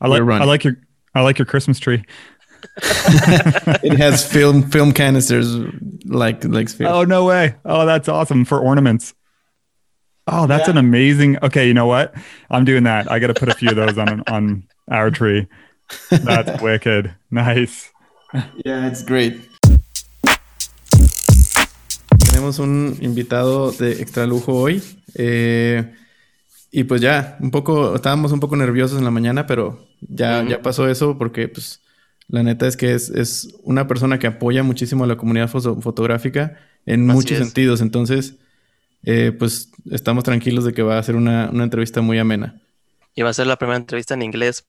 I like I like your I like your Christmas tree. it has film film canisters like like spheres. Oh no way! Oh, that's awesome for ornaments. Oh, that's yeah. an amazing. Okay, you know what? I'm doing that. I got to put a few of those on on our tree. That's wicked. Nice. Yeah, it's great. Tenemos un invitado de extra lujo hoy. Eh, y pues ya, un poco, estábamos un poco nerviosos en la mañana, pero ya, ya pasó eso porque pues la neta es que es, es una persona que apoya muchísimo a la comunidad fotográfica en muchos sentidos. Entonces, eh, pues estamos tranquilos de que va a ser una, una, entrevista muy amena. Y va a ser la primera entrevista en inglés.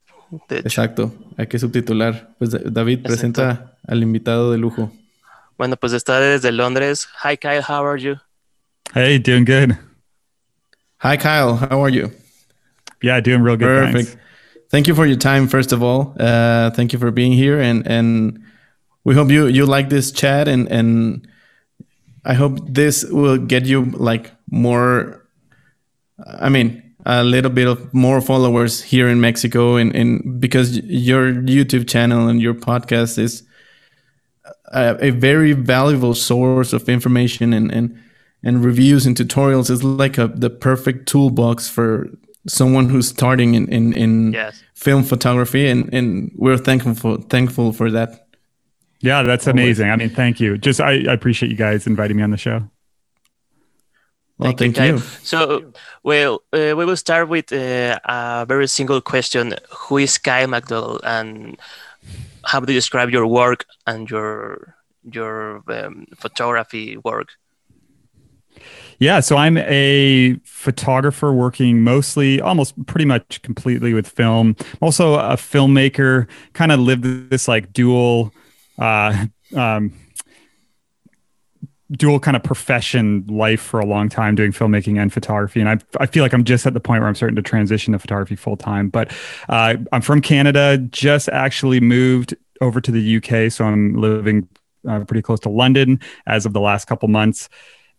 Exacto, hay que subtitular. Pues David, presenta al invitado de lujo. Bueno, pues está desde Londres. Hi Kyle, how are you? Hey, doing good. Hi Kyle, how are you? Yeah, doing real good. Perfect. Thanks. thank you for your time first of all uh, thank you for being here and and we hope you you like this chat and and i hope this will get you like more i mean a little bit of more followers here in mexico and, and because your youtube channel and your podcast is a, a very valuable source of information and and and reviews and tutorials is like a the perfect toolbox for someone who's starting in in, in yes. film photography, and and we're thankful for thankful for that. Yeah, that's amazing. I mean, thank you. Just I, I appreciate you guys inviting me on the show. Well, thank, thank you. you. So, well, uh, we will start with uh, a very single question: Who is Kyle McDowell, and how do you describe your work and your your um, photography work? Yeah, so I'm a photographer working mostly, almost pretty much completely with film. I'm also a filmmaker, kind of lived this like dual, uh, um, dual kind of profession life for a long time doing filmmaking and photography. And I, I feel like I'm just at the point where I'm starting to transition to photography full time. But uh, I'm from Canada, just actually moved over to the UK. So I'm living uh, pretty close to London as of the last couple months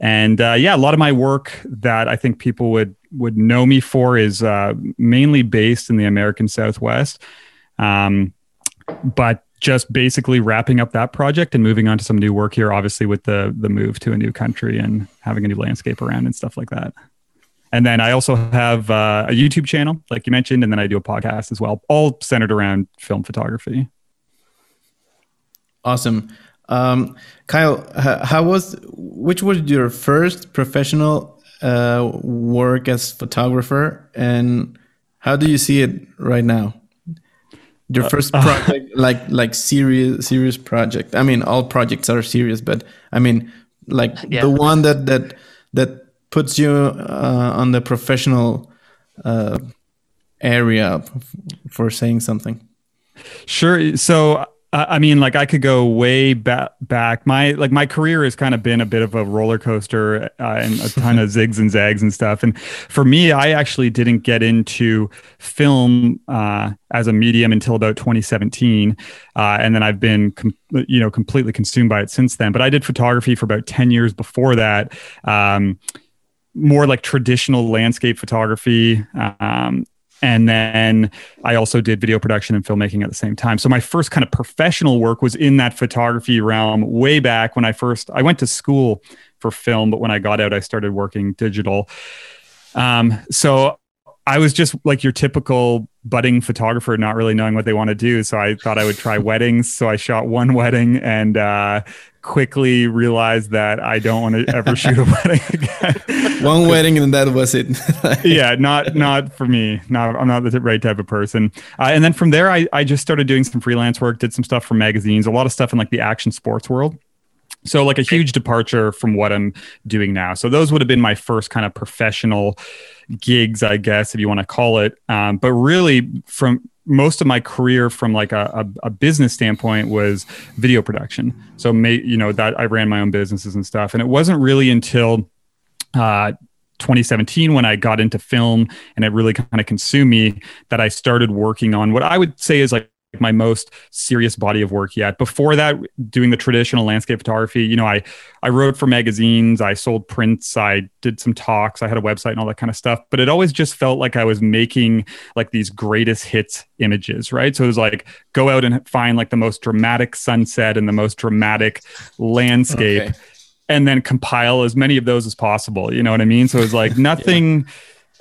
and uh, yeah, a lot of my work that I think people would would know me for is uh, mainly based in the American Southwest, um, but just basically wrapping up that project and moving on to some new work here. Obviously, with the the move to a new country and having a new landscape around and stuff like that. And then I also have uh, a YouTube channel, like you mentioned, and then I do a podcast as well, all centered around film photography. Awesome. Um, Kyle, how was which was your first professional uh, work as photographer, and how do you see it right now? Your uh, first project, uh, like like serious serious project. I mean, all projects are serious, but I mean, like yeah. the one that that that puts you uh, on the professional uh, area for saying something. Sure. So I mean, like I could go way back. Back, my like my career has kind of been a bit of a roller coaster uh, and a ton of zigs and zags and stuff. And for me, I actually didn't get into film uh, as a medium until about 2017, uh, and then I've been, com- you know, completely consumed by it since then. But I did photography for about 10 years before that. Um, more like traditional landscape photography um, and then I also did video production and filmmaking at the same time. So my first kind of professional work was in that photography realm way back when I first I went to school for film, but when I got out, I started working digital. Um, so I was just like your typical budding photographer, not really knowing what they want to do. So I thought I would try weddings. So I shot one wedding and uh, quickly realized that I don't want to ever shoot a wedding again. One wedding and that was it. yeah, not not for me. Not I'm not the right type of person. Uh, and then from there, I I just started doing some freelance work, did some stuff for magazines, a lot of stuff in like the action sports world. So like a huge departure from what I'm doing now. So those would have been my first kind of professional gigs, I guess, if you want to call it. Um, but really, from most of my career from like a, a, a, business standpoint was video production. So, may, you know, that I ran my own businesses and stuff. And it wasn't really until uh, 2017 when I got into film and it really kind of consumed me that I started working on what I would say is like my most serious body of work yet. Before that, doing the traditional landscape photography, you know, I I wrote for magazines, I sold prints, I did some talks, I had a website and all that kind of stuff. But it always just felt like I was making like these greatest hits images, right? So it was like go out and find like the most dramatic sunset and the most dramatic landscape. Okay. And then compile as many of those as possible. You know what I mean? So it was like nothing. yeah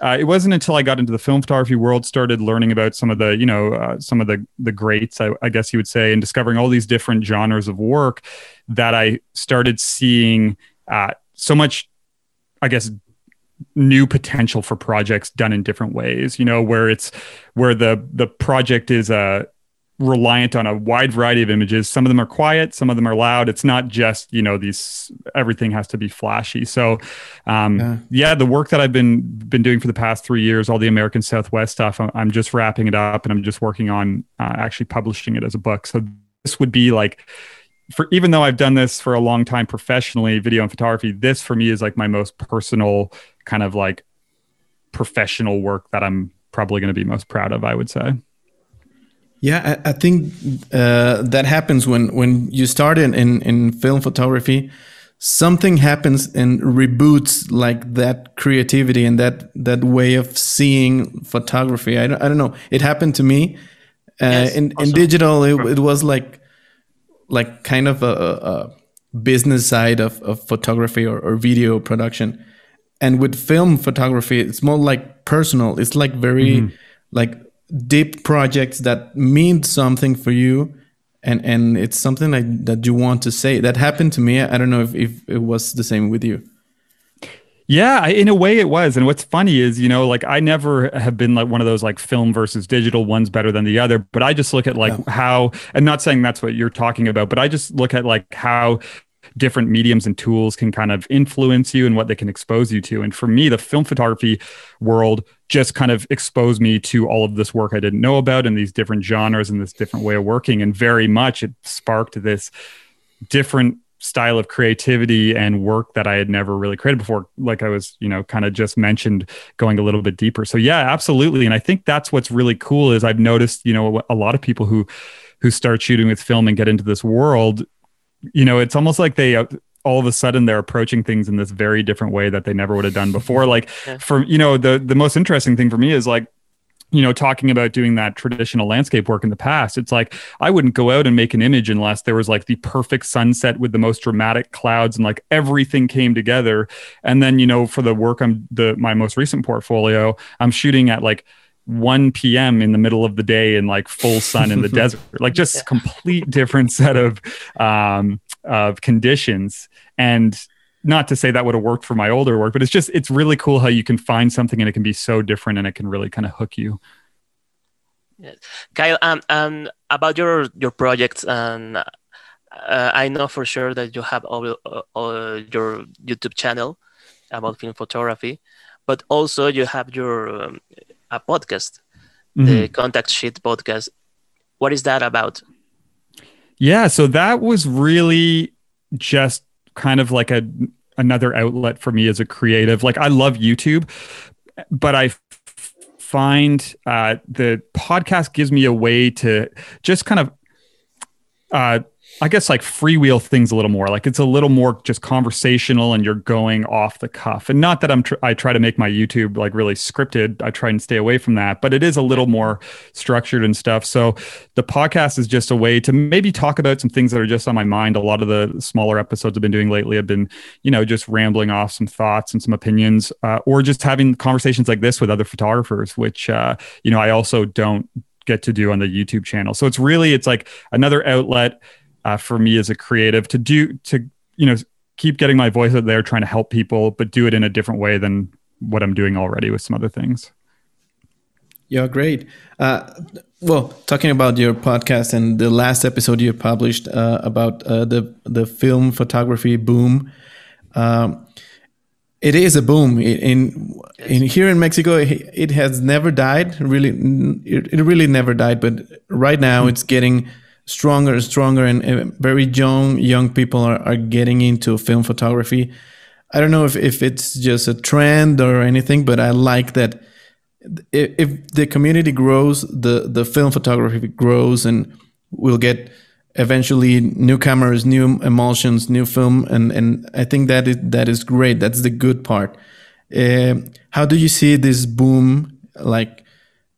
uh, it wasn't until I got into the film photography world, started learning about some of the, you know, uh, some of the the greats, I, I, guess you would say, and discovering all these different genres of work, that I started seeing uh, so much, I guess, new potential for projects done in different ways. You know, where it's where the the project is a reliant on a wide variety of images. Some of them are quiet, some of them are loud. It's not just you know these everything has to be flashy. So, um, yeah. yeah. the work that I've been been doing for the past three years, all the American Southwest stuff, I'm just wrapping it up and I'm just working on uh, actually publishing it as a book. So this would be like. For even though I've done this for a long time professionally, video and photography, this for me is like my most personal kind of like professional work that I'm probably going to be most proud of. I would say. Yeah, I, I think uh, that happens when when you start in, in, in film photography. Something happens and reboots like that creativity and that that way of seeing photography. I don't, I don't know. It happened to me. Uh, yes, in in digital, it, it was like like kind of a, a business side of, of photography or, or video production and with film photography it's more like personal it's like very mm-hmm. like deep projects that mean something for you and and it's something like that you want to say that happened to me i don't know if, if it was the same with you yeah, in a way it was. And what's funny is, you know, like I never have been like one of those like film versus digital, one's better than the other. But I just look at like yeah. how, and not saying that's what you're talking about, but I just look at like how different mediums and tools can kind of influence you and what they can expose you to. And for me, the film photography world just kind of exposed me to all of this work I didn't know about and these different genres and this different way of working. And very much it sparked this different style of creativity and work that I had never really created before. Like I was, you know, kind of just mentioned going a little bit deeper. So yeah, absolutely. And I think that's what's really cool is I've noticed, you know, a lot of people who who start shooting with film and get into this world you know, it's almost like they all of a sudden they're approaching things in this very different way that they never would have done before. Like yeah. for you know, the the most interesting thing for me is like you know, talking about doing that traditional landscape work in the past, it's like I wouldn't go out and make an image unless there was like the perfect sunset with the most dramatic clouds and like everything came together. And then, you know, for the work I'm the my most recent portfolio, I'm shooting at like 1 p.m. in the middle of the day in like full sun in the desert, like just yeah. complete different set of um, of conditions. And not to say that would have worked for my older work, but it's just it's really cool how you can find something and it can be so different and it can really kind of hook you. Yes. Kyle, um, um, about your your projects, and uh, I know for sure that you have all, all your YouTube channel about film photography, but also you have your um, a podcast, mm-hmm. the Contact Sheet podcast. What is that about? Yeah, so that was really just kind of like a another outlet for me as a creative. Like I love YouTube, but I find uh, the podcast gives me a way to just kind of uh, I guess like freewheel things a little more. Like it's a little more just conversational and you're going off the cuff. And not that I'm tr- I try to make my YouTube like really scripted. I try and stay away from that, but it is a little more structured and stuff. So the podcast is just a way to maybe talk about some things that are just on my mind. A lot of the smaller episodes I've been doing lately have been, you know, just rambling off some thoughts and some opinions, uh, or just having conversations like this with other photographers, which uh, you know I also don't get to do on the YouTube channel. So it's really it's like another outlet uh, for me as a creative to do to you know keep getting my voice out there, trying to help people, but do it in a different way than what I'm doing already with some other things. Yeah, great. Uh, well, talking about your podcast and the last episode you published uh, about uh, the the film photography boom, um, it is a boom in in here in Mexico. It has never died. Really, it, it really never died. But right now, mm-hmm. it's getting stronger and stronger and, very young young people are, are getting into film photography i don't know if, if it's just a trend or anything but i like that if, if the community grows, the the film photography grows, and we'll get eventually new cameras, new emulsions, new film, and and I think that is that is great. That's the good part. Uh, how do you see this boom? Like,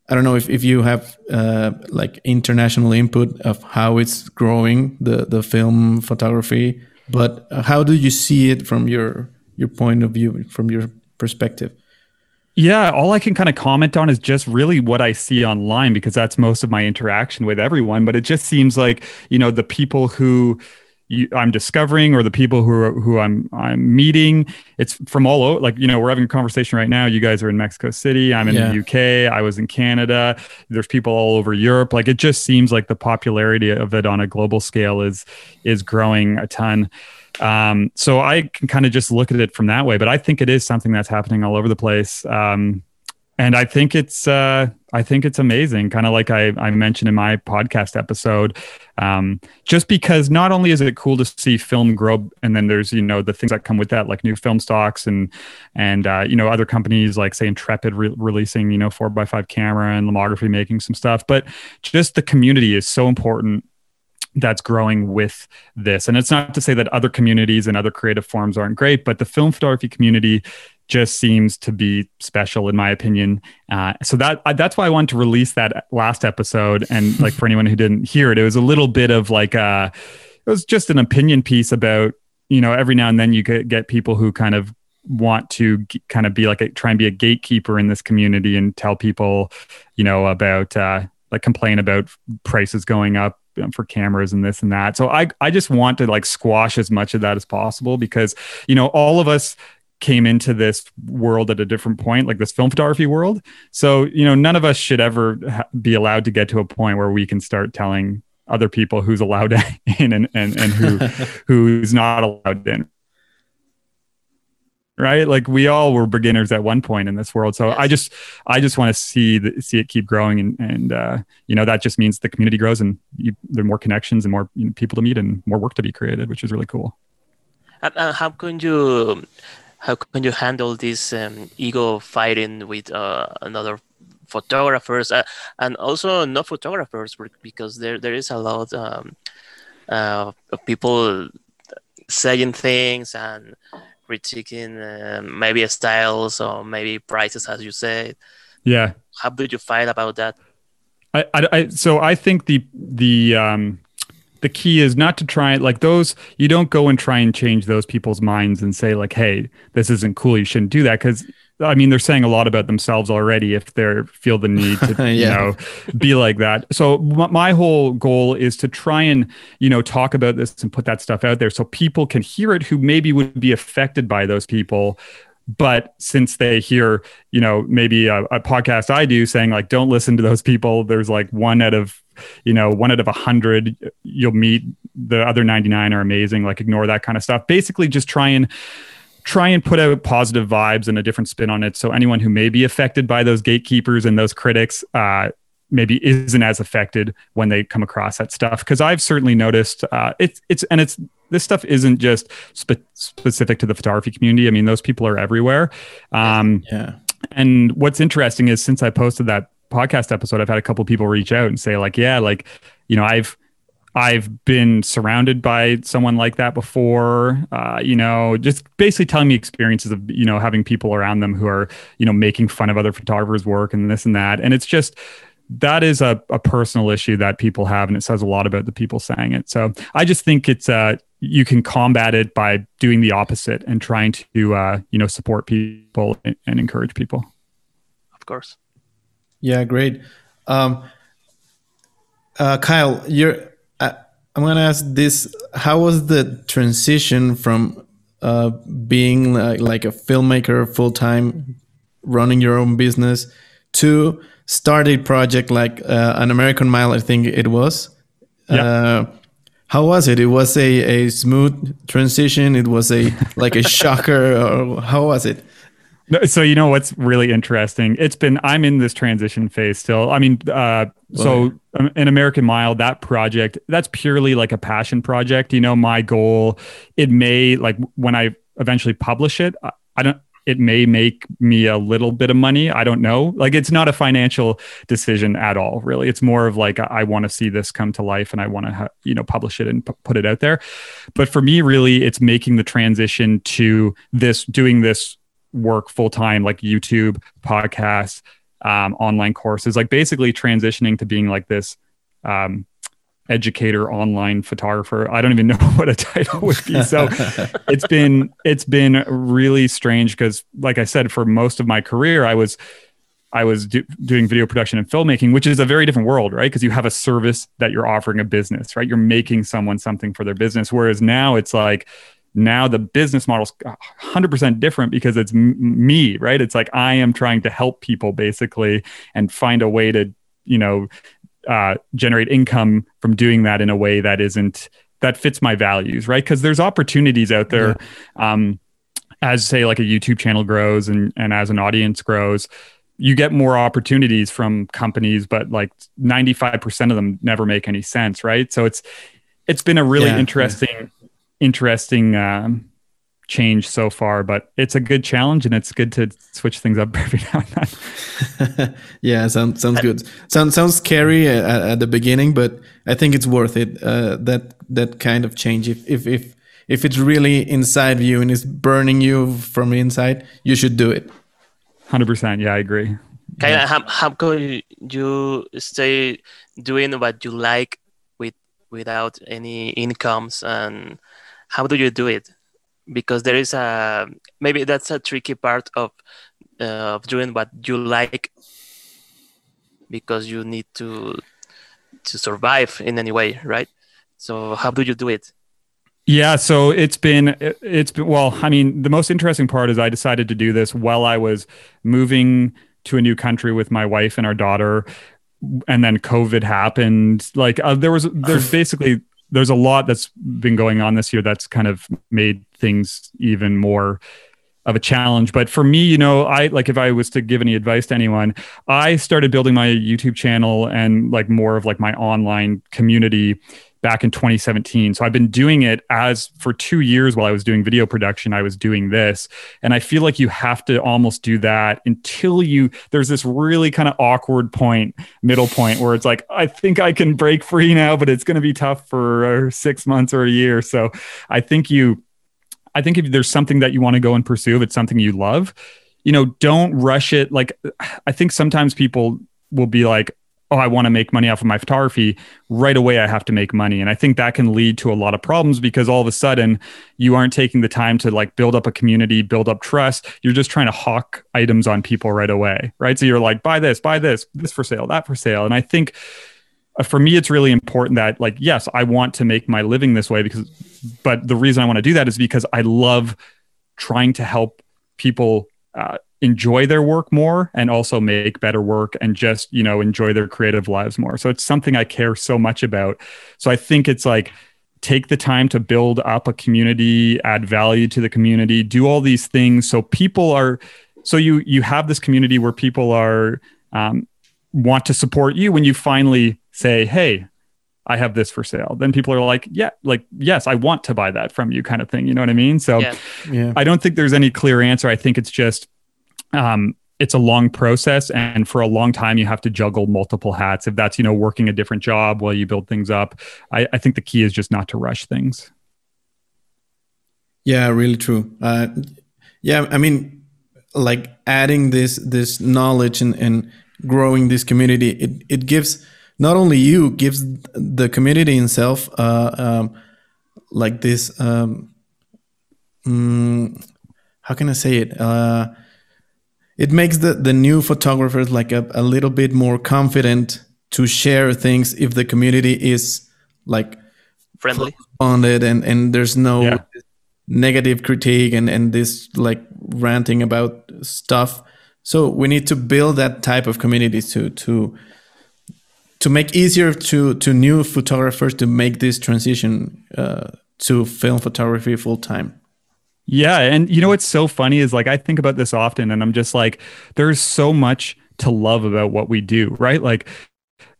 I don't know if, if you have uh, like international input of how it's growing the the film photography, but how do you see it from your your point of view, from your perspective? Yeah, all I can kind of comment on is just really what I see online because that's most of my interaction with everyone. But it just seems like you know the people who you, I'm discovering or the people who are, who I'm I'm meeting. It's from all over. Like you know, we're having a conversation right now. You guys are in Mexico City. I'm in yeah. the UK. I was in Canada. There's people all over Europe. Like it just seems like the popularity of it on a global scale is is growing a ton. Um, so I can kind of just look at it from that way, but I think it is something that's happening all over the place. Um, and I think it's uh, I think it's amazing, kind of like I, I mentioned in my podcast episode. Um, just because not only is it cool to see film grow, and then there's you know the things that come with that, like new film stocks and and uh, you know other companies like say Intrepid re- releasing you know four by five camera and Lomography making some stuff, but just the community is so important that's growing with this. And it's not to say that other communities and other creative forms aren't great, but the film photography community just seems to be special in my opinion. Uh, so that that's why I wanted to release that last episode. And like for anyone who didn't hear it, it was a little bit of like a, uh, it was just an opinion piece about you know every now and then you get, get people who kind of want to g- kind of be like a, try and be a gatekeeper in this community and tell people you know about uh, like complain about prices going up for cameras and this and that. So I I just want to like squash as much of that as possible because you know all of us came into this world at a different point like this film photography world. So you know none of us should ever ha- be allowed to get to a point where we can start telling other people who's allowed in and and, and who who's not allowed in. Right? Like we all were beginners at one point in this world. So yes. i just i just want to see the, see it keep growing and and uh, you know that just means the community grows and you, there are more connections and more you know, people to meet and more work to be created which is really cool. And, uh, how can you how can you handle this um, ego fighting with uh, another photographers uh, and also no photographers because there there is a lot um, uh, of people saying things and critiquing uh, maybe styles or maybe prices, as you said. Yeah. How did you fight about that? I, I, I so I think the the um the key is not to try it like those you don't go and try and change those people's minds and say like hey this isn't cool you shouldn't do that because I mean, they're saying a lot about themselves already if they feel the need to, yeah. you know, be like that. So my whole goal is to try and, you know, talk about this and put that stuff out there so people can hear it who maybe would be affected by those people. But since they hear, you know, maybe a, a podcast I do saying like, don't listen to those people. There's like one out of, you know, one out of a hundred you'll meet. The other 99 are amazing. Like ignore that kind of stuff. Basically, just try and try and put out positive vibes and a different spin on it. So anyone who may be affected by those gatekeepers and those critics, uh, maybe isn't as affected when they come across that stuff. Because I've certainly noticed uh, it's it's and it's this stuff isn't just spe- specific to the photography community. I mean, those people are everywhere. Um, yeah. And what's interesting is since I posted that podcast episode, I've had a couple people reach out and say like, yeah, like you know, I've I've been surrounded by someone like that before. Uh, you know, just basically telling me experiences of you know having people around them who are you know making fun of other photographers' work and this and that. And it's just that is a, a personal issue that people have, and it says a lot about the people saying it. So I just think it's uh, you can combat it by doing the opposite and trying to uh, you know support people and, and encourage people. Of course. Yeah, great. Um, uh, Kyle, you're I'm gonna ask this: How was the transition from uh, being like, like a filmmaker full time, running your own business, to start a project like uh, an American Mile? I think it was. Yeah. Uh, how was it? It was a, a smooth transition. It was a like a shocker. Or how was it? So you know what's really interesting? It's been I'm in this transition phase still. I mean, uh, so um, an American Mile, that project, that's purely like a passion project. You know, my goal, it may like when I eventually publish it, I, I don't. It may make me a little bit of money. I don't know. Like it's not a financial decision at all, really. It's more of like I want to see this come to life and I want to you know publish it and p- put it out there. But for me, really, it's making the transition to this doing this work full time, like YouTube, podcasts, um, online courses, like basically transitioning to being like this. Um, educator online photographer. I don't even know what a title would be. So it's been it's been really strange because like i said for most of my career i was i was do, doing video production and filmmaking which is a very different world right? Because you have a service that you're offering a business right? You're making someone something for their business. Whereas now it's like now the business model's 100% different because it's m- me right? It's like i am trying to help people basically and find a way to you know uh, generate income from doing that in a way that isn't that fits my values, right? Because there's opportunities out there. Yeah. Um, as say like a YouTube channel grows and and as an audience grows, you get more opportunities from companies, but like 95% of them never make any sense, right? So it's it's been a really yeah, interesting yeah. interesting um, change so far, but it's a good challenge and it's good to switch things up every now and then. yeah, sounds sounds good. Sounds sounds scary at, at, the beginning, but I think it's worth it. Uh, that that kind of change, if if if if it's really inside you and is burning you from the inside, you should do it. Hundred percent. Yeah, I agree. Kind yeah. how how can you stay doing what you like with without any incomes and how do you do it? Because there is a maybe that's a tricky part of uh, of doing what you like because you need to to survive in any way right? So how do you do it? Yeah so it's been it's been well i mean the most interesting part is i decided to do this while i was moving to a new country with my wife and our daughter and then covid happened. Like uh, there was there's basically there's a lot that's been going on this year that's kind of made things even more of a challenge. But for me, you know, I like if I was to give any advice to anyone, I started building my YouTube channel and like more of like my online community back in 2017. So I've been doing it as for two years while I was doing video production, I was doing this. And I feel like you have to almost do that until you, there's this really kind of awkward point, middle point where it's like, I think I can break free now, but it's going to be tough for uh, six months or a year. So I think you, I think if there's something that you want to go and pursue, if it's something you love, you know, don't rush it. Like, I think sometimes people will be like, oh, I want to make money off of my photography, right away I have to make money. And I think that can lead to a lot of problems because all of a sudden you aren't taking the time to like build up a community, build up trust. You're just trying to hawk items on people right away. Right. So you're like, buy this, buy this, this for sale, that for sale. And I think for me, it's really important that like, yes, I want to make my living this way because, but the reason I want to do that is because I love trying to help people uh, enjoy their work more and also make better work and just you know enjoy their creative lives more. So it's something i care so much about. So i think it's like take the time to build up a community add value to the community do all these things so people are so you you have this community where people are um, want to support you when you finally say hey I have this for sale. Then people are like, yeah, like, yes, I want to buy that from you kind of thing. You know what I mean? So yeah. Yeah. I don't think there's any clear answer. I think it's just um, it's a long process and for a long time you have to juggle multiple hats if that's you know working a different job while you build things up i, I think the key is just not to rush things yeah really true uh, yeah i mean like adding this this knowledge and, and growing this community it, it gives not only you gives the community itself uh, um, like this um, mm, how can i say it? Uh, it makes the, the new photographers like a, a little bit more confident to share things if the community is like friendly. bonded and and there's no yeah. negative critique and and this like ranting about stuff. So we need to build that type of community to to to make easier to to new photographers to make this transition uh, to film photography full time yeah. And you know what's so funny is like I think about this often and I'm just like, there's so much to love about what we do, right? Like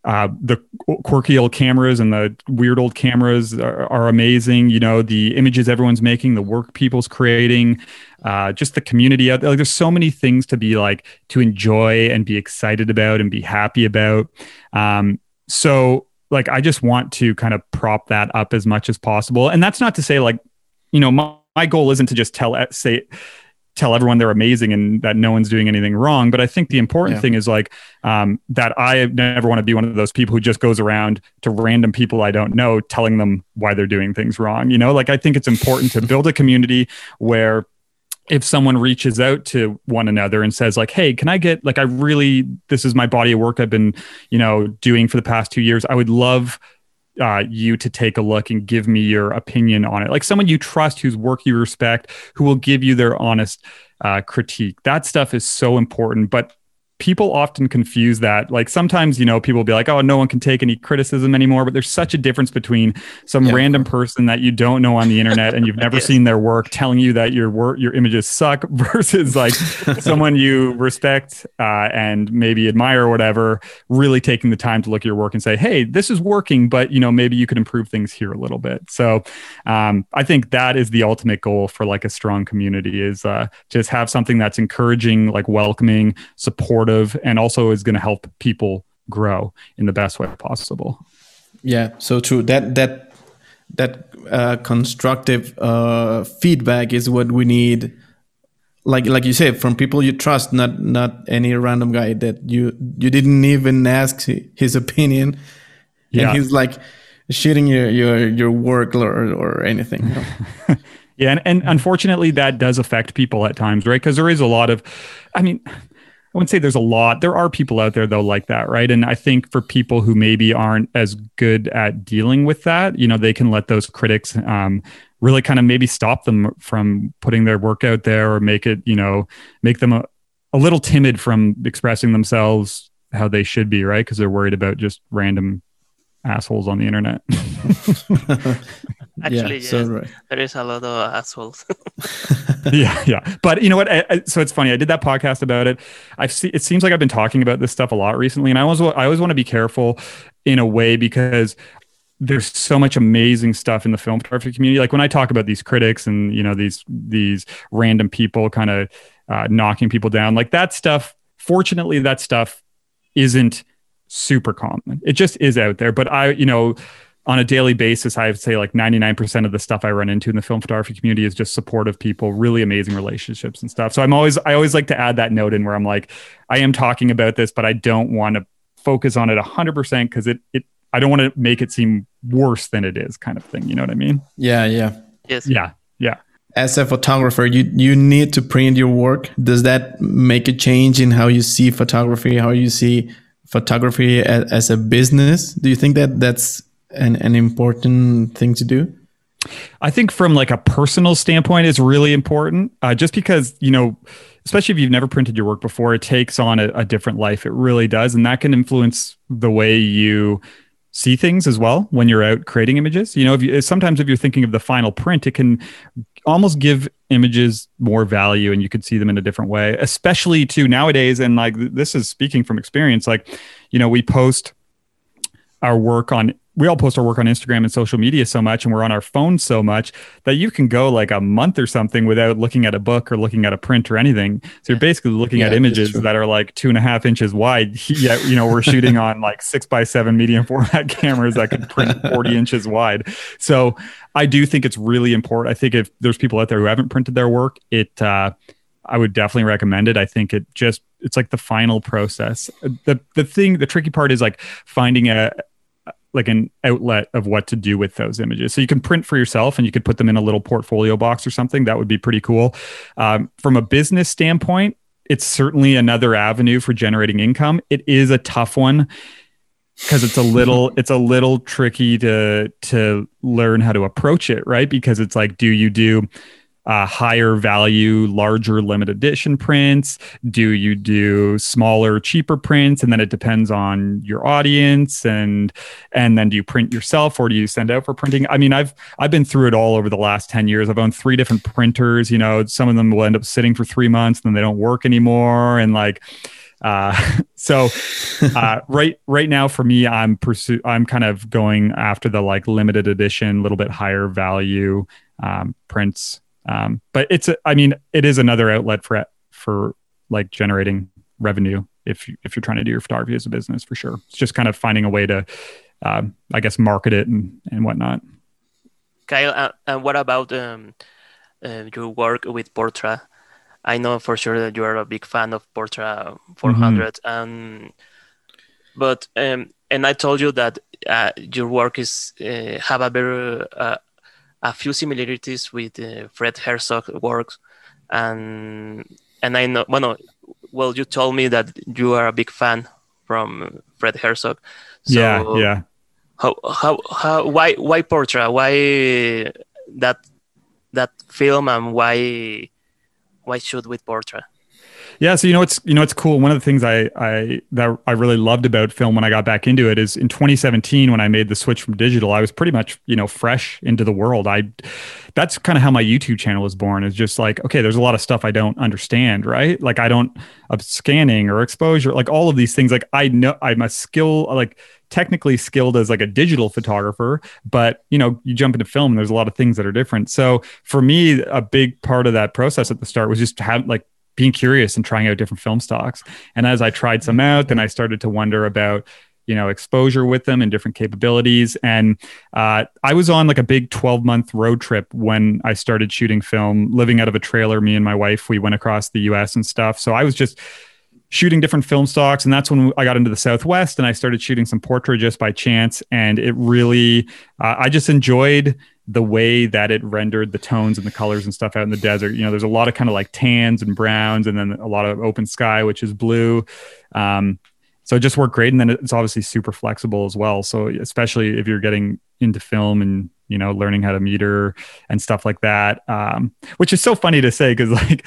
uh, the quirky old cameras and the weird old cameras are, are, amazing. You know, the images everyone's making, the work people's creating, uh, just the community out there. Like, there's so many things to be like to enjoy and be excited about and be happy about. Um, so, like, I just want to kind of prop that up as much as possible. And that's not to say like, you know, my, my goal isn't to just tell say tell everyone they're amazing and that no one's doing anything wrong. But I think the important yeah. thing is like um, that I never want to be one of those people who just goes around to random people I don't know telling them why they're doing things wrong. You know, like I think it's important to build a community where if someone reaches out to one another and says like hey can i get like i really this is my body of work i've been you know doing for the past two years i would love uh, you to take a look and give me your opinion on it. Like someone you trust, whose work you respect, who will give you their honest uh, critique. That stuff is so important. But people often confuse that. Like sometimes, you know, people will be like, oh, no one can take any criticism anymore. But there's such a difference between some yeah. random person that you don't know on the internet and you've never yes. seen their work telling you that your work, your images suck versus like someone you respect uh, and maybe admire or whatever, really taking the time to look at your work and say, hey, this is working, but, you know, maybe you could improve things here a little bit. So um, I think that is the ultimate goal for like a strong community is uh, just have something that's encouraging, like welcoming, supportive supportive and also is going to help people grow in the best way possible. Yeah so true. That that that uh, constructive uh, feedback is what we need. Like like you said from people you trust not not any random guy that you you didn't even ask his opinion. Yeah. and he's like shooting your your your work or or anything. Yeah and, and unfortunately that does affect people at times right? Because there is a lot of i mean wouldn't say there's a lot. There are people out there though like that, right? And I think for people who maybe aren't as good at dealing with that, you know, they can let those critics um, really kind of maybe stop them from putting their work out there or make it, you know, make them a, a little timid from expressing themselves how they should be, right? Because they're worried about just random assholes on the internet. Actually, yeah, yes, so right. there is a lot of assholes. yeah, yeah. But you know what? I, I, so it's funny. I did that podcast about it. I've seen. It seems like I've been talking about this stuff a lot recently, and I always, I always want to be careful in a way because there's so much amazing stuff in the film photography community. Like when I talk about these critics and you know these these random people kind of uh, knocking people down, like that stuff. Fortunately, that stuff isn't super common. It just is out there. But I, you know, on a daily basis, I would say like 99% of the stuff I run into in the film photography community is just supportive people, really amazing relationships and stuff. So I'm always, I always like to add that note in where I'm like, I am talking about this, but I don't want to focus on it 100% because it, it, I don't want to make it seem worse than it is, kind of thing. You know what I mean? Yeah, yeah. Yes. Yeah, yeah. As a photographer, you you need to print your work. Does that make a change in how you see photography, how you see photography as, as a business? Do you think that that's an, an important thing to do? I think from like a personal standpoint, it's really important. Uh, just because you know, especially if you've never printed your work before, it takes on a, a different life. It really does, and that can influence the way you see things as well when you're out creating images. You know, if you, sometimes if you're thinking of the final print, it can almost give images more value and you can see them in a different way, especially to nowadays. And like this is speaking from experience, like, you know, we post our work on we all post our work on Instagram and social media so much and we're on our phones so much that you can go like a month or something without looking at a book or looking at a print or anything. So you're basically looking yeah, at images that are like two and a half inches wide. Yet, you know, we're shooting on like six by seven medium format cameras that could print 40 inches wide. So I do think it's really important. I think if there's people out there who haven't printed their work, it, uh, I would definitely recommend it. I think it just it's like the final process. The the thing the tricky part is like finding a like an outlet of what to do with those images. So you can print for yourself and you could put them in a little portfolio box or something. That would be pretty cool. Um, from a business standpoint, it's certainly another avenue for generating income. It is a tough one because it's a little it's a little tricky to to learn how to approach it, right? Because it's like, do you do uh, higher value, larger limited edition prints? Do you do smaller, cheaper prints? And then it depends on your audience and and then do you print yourself or do you send out for printing? I mean, I've I've been through it all over the last 10 years. I've owned three different printers. You know, some of them will end up sitting for three months and then they don't work anymore. And like Uh, so uh, right right now for me, I'm pursue I'm kind of going after the like limited edition, little bit higher value um, prints. Um, but it's a, I mean it is another outlet for for like generating revenue if you, if you're trying to do your photography as a business for sure. It's just kind of finding a way to um, I guess market it and and whatnot. Kyle, uh, and what about um, uh, your work with Portra? I know for sure that you are a big fan of Portra 400, mm-hmm. um, but um, and I told you that uh, your work is uh, have a very uh, a few similarities with uh, Fred Herzog works, and and I know well, no, well you told me that you are a big fan from Fred Herzog. So yeah, yeah. How how how why why Portra? Why that that film and why why shoot with Portra? Yeah, so you know it's you know it's cool. One of the things I I that I really loved about film when I got back into it is in 2017 when I made the switch from digital, I was pretty much you know fresh into the world. I that's kind of how my YouTube channel was born. Is just like okay, there's a lot of stuff I don't understand, right? Like I don't of scanning or exposure, like all of these things. Like I know I'm a skill like technically skilled as like a digital photographer, but you know, you jump into film and there's a lot of things that are different. So for me, a big part of that process at the start was just have like being curious and trying out different film stocks. And as I tried some out, then I started to wonder about you know exposure with them and different capabilities. And uh, i was on like a big 12 month road trip when i started shooting film living out of a trailer me and my wife we went across the us and stuff. So i was just shooting different film stocks. And that's when i got into the southwest and i started shooting some Portra just by chance. And it really uh, i just enjoyed the way that it rendered the tones and the colors and stuff out in the desert you know there's a lot of kind of like tans and browns and then a lot of open sky which is blue. Um, so it just worked great. And then it's obviously super flexible as well. So especially if you're getting into film and you know, learning how to meter and stuff like that. Um, which is so funny to say because like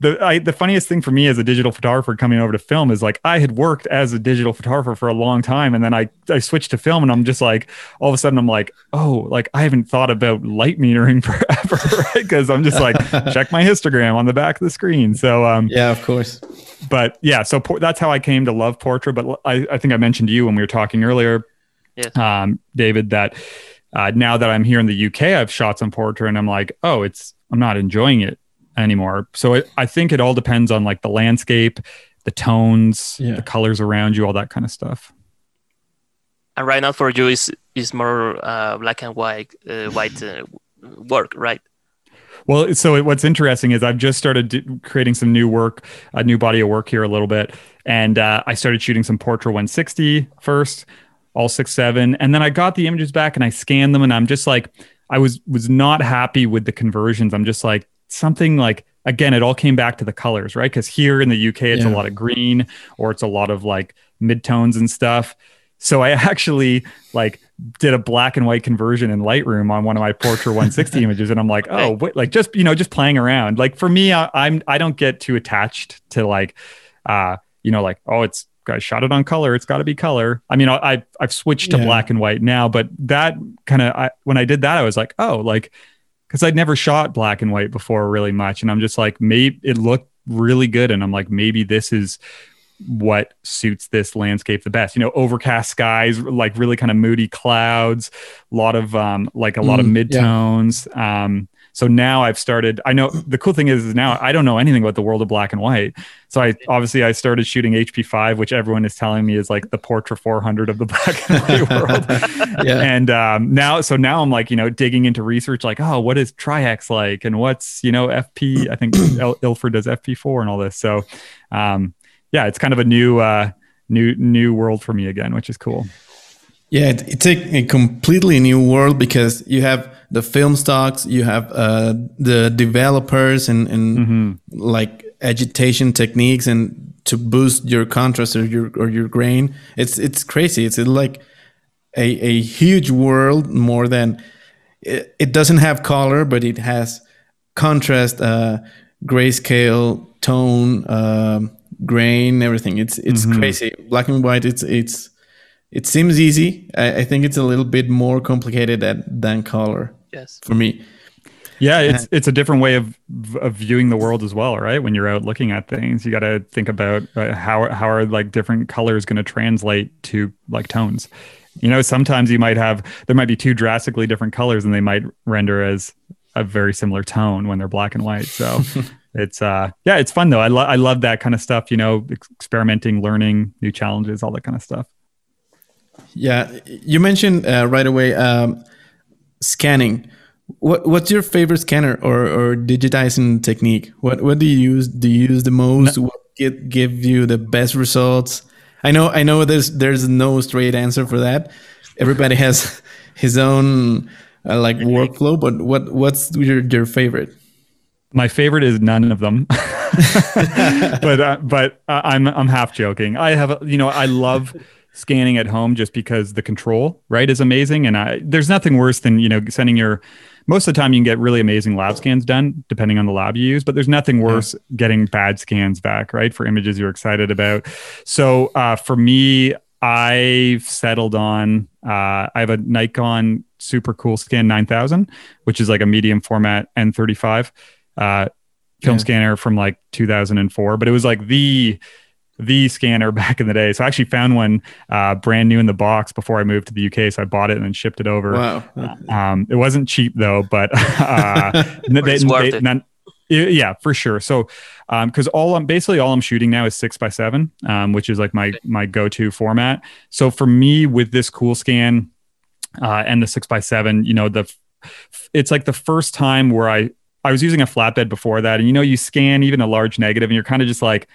the I, the funniest thing for me as a digital photographer coming over to film is like I had worked as a digital photographer for a long time, and then I I switched to film, and I'm just like all of a sudden I'm like, oh, like I haven't thought about light metering forever, right? Because I'm just like check my histogram on the back of the screen. So um, yeah, of course. But yeah, so por- that's how I came to love Portra. But I, I think I mentioned to you when we were talking earlier, yes. um, David, that uh, now that I'm here in the UK, I've shot some Portra and I'm like, oh, it's I'm not enjoying it anymore. So it, I think it all depends on like the landscape, the tones, yeah. the colors around you, all that kind of stuff. And right now for you is is more uh, black and white uh, white uh, work, right? Well, so what's interesting is I've just started creating some new work, a new body of work here a little bit, and uh, I started shooting some Portra 160 first all six seven. And then i got the images back and i scanned them and i'm just like i was was not happy with the conversions. I'm just like something like again it all came back to the colors right? Because here in the uk it's yeah. a lot of green or it's a lot of like midtones and stuff. So i actually like did a black and white conversion in lightroom on one of my portra 160 images and i'm like oh wait, like just you know just playing around. Like for me I, i'm i don't get too attached to like uh you know like oh it's I shot it on color. It's got to be color. I mean, I I've switched to yeah. black and white now, but that kind of when I did that, I was like, oh, like because I'd never shot black and white before really much, and I'm just like, maybe it looked really good, and I'm like, maybe this is what suits this landscape the best. You know, overcast skies, like really kind of moody clouds, a lot of um, like a mm, lot of mm, midtones. Yeah. Um, so now I've started. I know the cool thing is, is now I don't know anything about the world of black and white. So I obviously I started shooting HP5, which everyone is telling me is like the Portra 400 of the black and white world. yeah. And um, now, so now I'm like, you know, digging into research, like, oh, what is Tri-X like, and what's you know FP? I think Ilford does FP4 and all this. So um, yeah, it's kind of a new uh, new new world for me again, which is cool. Yeah, it's a, a completely new world because you have the film stocks, you have uh, the developers and, and mm-hmm. like agitation techniques and to boost your contrast or your or your grain. It's it's crazy. It's like a, a huge world more than it, it doesn't have color, but it has contrast, uh, grayscale, tone, uh, grain, everything. It's it's mm-hmm. crazy. Black and white. It's it's it seems easy. I, I, think it's a little bit more complicated than, than color yes for me Yeah, it's it's a different way of of viewing the world as well, right? When you're out looking at things, you got to think about uh, how how are like different colors going to translate to like tones. You know, sometimes you might have there might be two drastically different colors, and they might render as a very similar tone when they're black and white. So it's uh yeah, it's fun though. I love I love that kind of stuff. You know, experimenting, learning new challenges, all that kind of stuff. Yeah, you mentioned uh, right away um, scanning. What what's your favorite scanner or, or digitizing technique? What what do you use? Do you use the most? No. What give give you the best results? I know I know there's there's no straight answer for that. Everybody has his own uh, like workflow, but what what's your your favorite? My favorite is none of them, but uh, but uh, I'm I'm half joking. I have you know I love scanning at home just because the control right is amazing, and I there's nothing worse than you know sending your most of the time you can get really amazing lab scans done depending on the lab you use but there's nothing worse yeah. getting bad scans back right for images you're excited about so uh, for me i've settled on uh, i have a nikon Super Coolscan 9000 which is like a medium format n35 uh, film yeah. scanner from like 2004 but it was like the the scanner back in the day. So I actually found one uh, brand new in the box before I moved to the UK. So I bought it and then shipped it over. Wow. Um, it wasn't cheap though, but uh, they, they, none, yeah, for sure. So, because um, all I'm basically all I'm shooting now is six by seven, um, which is like my my go to format. So for me, with this Coolscan uh, and the six by seven, you know, the it's like the first time where I I was using a flatbed before that, and you know, you scan even a large negative, and you're kind of just like,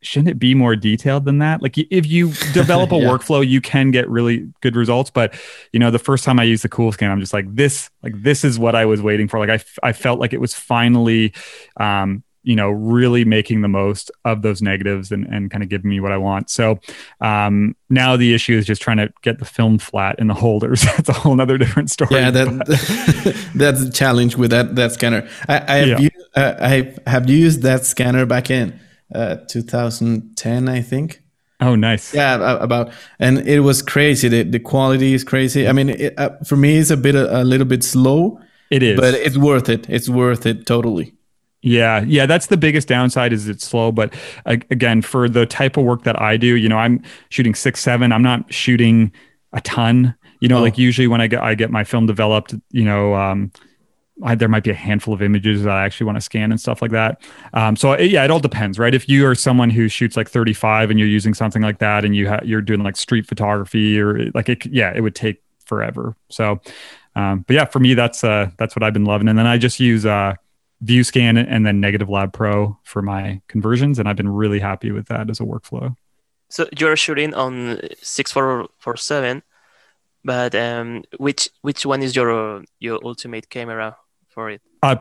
shouldn't it be more detailed than that? Like if you develop a yeah. workflow, you can get really good results. But you know, the first time I used the Coolscan, I'm just like this, like this is what I was waiting for. Like I, I felt like it was finally, um, you know, really making the most of those negatives and, and kind of giving me what I want. So um, now the issue is just trying to get the film flat in the holders. That's a whole nother different story. Yeah, that, that's a challenge with that that scanner. I, I have yeah. used, uh, I have used that scanner back in uh, 2010, I think. Oh, nice. Yeah, about and it was crazy. The, the quality is crazy. I mean, it, uh, for me, it's a bit a, a, little bit slow. It is, but it's worth it. It's worth it totally. Yeah, yeah, that's the biggest downside is it's slow. But again, for the type of work that I do, you know, I'm shooting six seven. I'm not shooting a ton. You know, oh. like usually when I get I get my film developed, you know, um, I, there might be a handful of images that I actually want to scan and stuff like that. Um, so it, yeah, it all depends, right? If you are someone who shoots like 35 and you're using something like that, and you ha- you're doing like street photography or like it, yeah, it would take forever. So, um, but yeah, for me, that's uh, that's what I've been loving. And then I just use uh, VueScan and then Negative Lab Pro for my conversions, and I've been really happy with that as a workflow. So you're shooting on six four four seven, but um, which which one is your your ultimate camera? For it? Uh,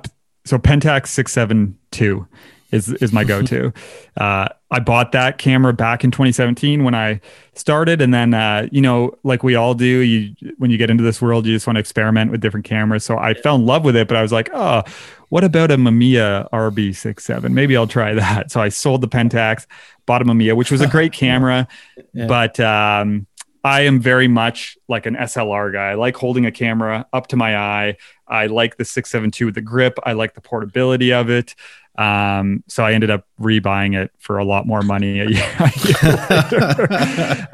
so Pentax 672 is is my go-to. uh, I bought that camera back in 2017 when I started, and then uh, you know, like we all do, you when you get into this world, you just want to experiment with different cameras. So I fell in love with it, but I was like, oh, what about a Mamiya RB67? Maybe I'll try that. So I sold the Pentax, bought a Mamiya, which was a great camera, yeah. but um, I am very much like an SLR guy. I like holding a camera up to my eye. I like the 672 with the grip. I like the portability of it. Um, so I ended up rebuying it for a lot more money a year,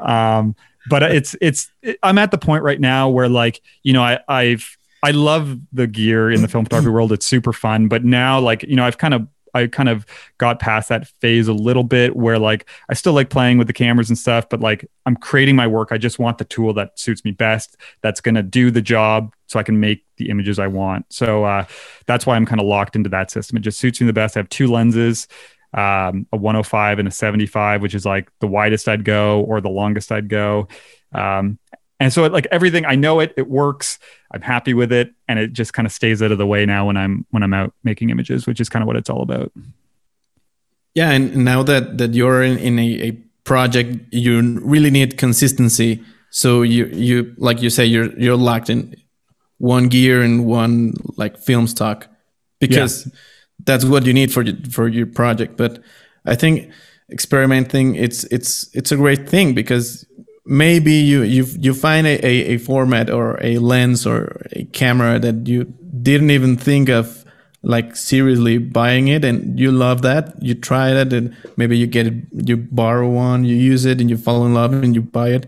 um, but it's it's it, I'm at the point right now where like you know I I've I love the gear in the film photography world. It's super fun, but now like you know I've kind of I kind of got past that phase a little bit where like I still like playing with the cameras and stuff, but like I'm creating my work. I just want the tool that suits me best, that's going to do the job so I can make the images I want. So uh, that's why I'm kind of locked into that system. It just suits me the best. I have two lenses. Um, a 105 and a 75, which is like the widest I'd go or the longest I'd go. Um, and so, it, like everything, I know it, it works. I'm happy with it, and it just kind of stays out of the way now when I'm when I'm out making images, which is kind of what it's all about. Yeah, and now that that you're in, in a, a project, you really need consistency. So you you like you say you're you're locked in one gear and one like film stock because yeah. that's what you need for for your project. But I think experimenting it's it's it's a great thing because maybe you you you find a, a, a format or a lens or a camera that you didn't even think of like seriously buying it and you love that you try it and maybe you get it you borrow one you use it and you fall in love and you buy it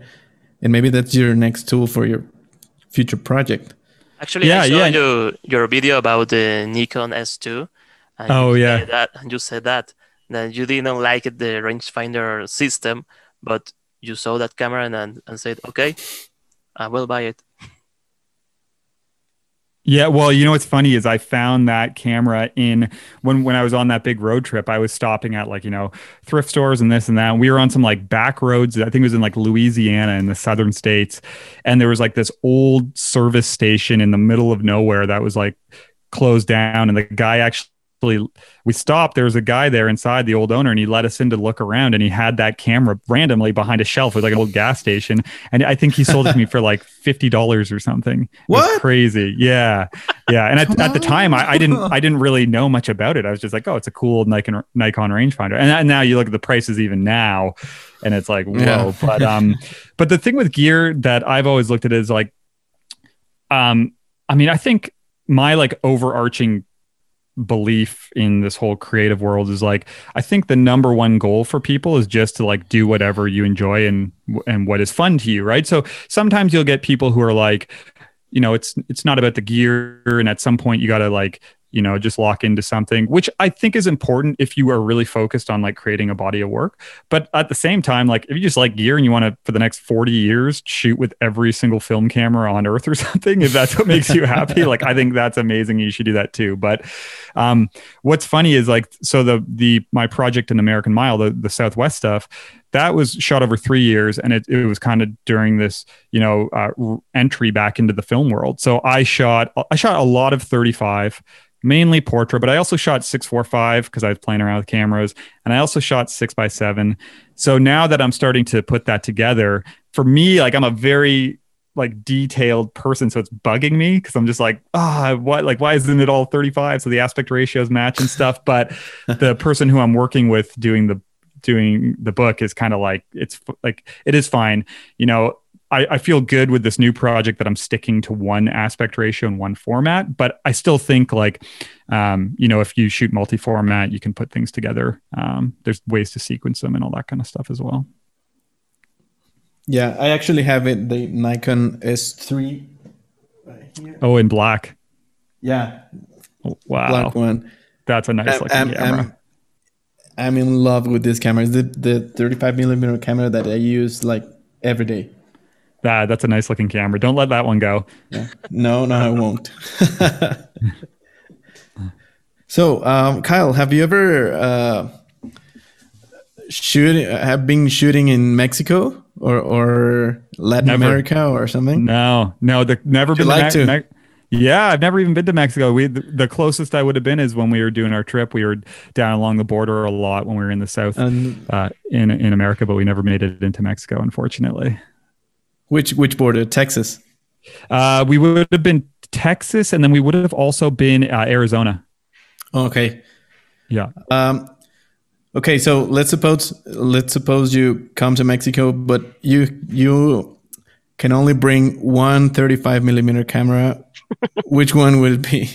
and maybe that's your next tool for your future project Actually, Yeah, I saw yeah. your your video about the Nikon S2. And Oh, you yeah. that, and you said that that you didn't like it, the rangefinder system, but you saw that camera and and, said, okay, I will buy it. Yeah, well, you know what's funny is I found that camera in when when I was on that big road trip. I was stopping at like you know thrift stores and this and that. And we were on some like back roads. I think it was in like Louisiana in the southern states, and there was like this old service station in the middle of nowhere that was like closed down. And the guy actually we stopped. There was a guy there inside, the old owner, and he let us in to look around. And he had that camera randomly behind a shelf with like an old gas station. And I think he sold it to me for like fifty dollars or something. What? crazy? Yeah, yeah. And at, at the time, I, I didn't I didn't really know much about it. I was just like, oh, it's a cool Nikon Nikon rangefinder. And, and now you look at the prices even now, and it's like whoa. Yeah. But um, but the thing with gear that I've always looked at is like, um, I mean, I think my like overarching belief in this whole creative world is like I think the number one goal for people is just to like do whatever you enjoy and and what is fun to you, right? So sometimes you'll get people who are like you know, it's it's not about the gear and at some point you got to like you know just lock into something which i think is important if you are really focused on like creating a body of work. But at the same time like if you just like gear and you want to for the next 40 years shoot with every single film camera on earth or something if that's what makes you happy like i think that's amazing you should do that too. But um what's funny is like so the the my project in american mile the, the southwest stuff that was shot over three years and it, it was kind of during this you know uh, entry back into the film world. So i shot i shot a lot of 35 mainly portrait but i also shot 645 because i was playing around with cameras and i also shot 6 by 7 so now that i'm starting to put that together for me like i'm a very like detailed person so it's bugging me because i'm just like ah what like why isn't it all 35 so the aspect ratios match and stuff but the person who i'm working with doing the doing the book is kind of like it's like it is fine. You know I, I feel good with this new project that i'm sticking to one aspect ratio and one format but i still think like um, you know if you shoot multi-format you can put things together. Um, there's ways to sequence them and all that kind of stuff as well. Yeah i actually have it the nikon s3 right here. Oh in black. Yeah. Wow. Black one. That's a nice I'm, looking I'm, camera. I'm, I'm in love with this camera. It's the, the 35 millimeter camera that I use like every day. that, that's a nice looking camera don't let that one go Yeah. No, no, I won't. so, um, Kyle, have you ever uh, shoot have been shooting in Mexico or or Latin Never. America or something? No, no, the never Would been like to, to? Me- yeah, I've never even been to Mexico. We the, closest I would have been is when we were doing our trip. We were down along the border a lot when we were in the south And uh, in in America, but we never made it into Mexico, unfortunately. which which border? Texas. Uh, we would have been Texas, and then we would have also been uh, Arizona. Okay. Yeah. Um, okay, so let's suppose let's suppose you come to Mexico, but you you can only bring one 35 millimeter camera. Which one will it be?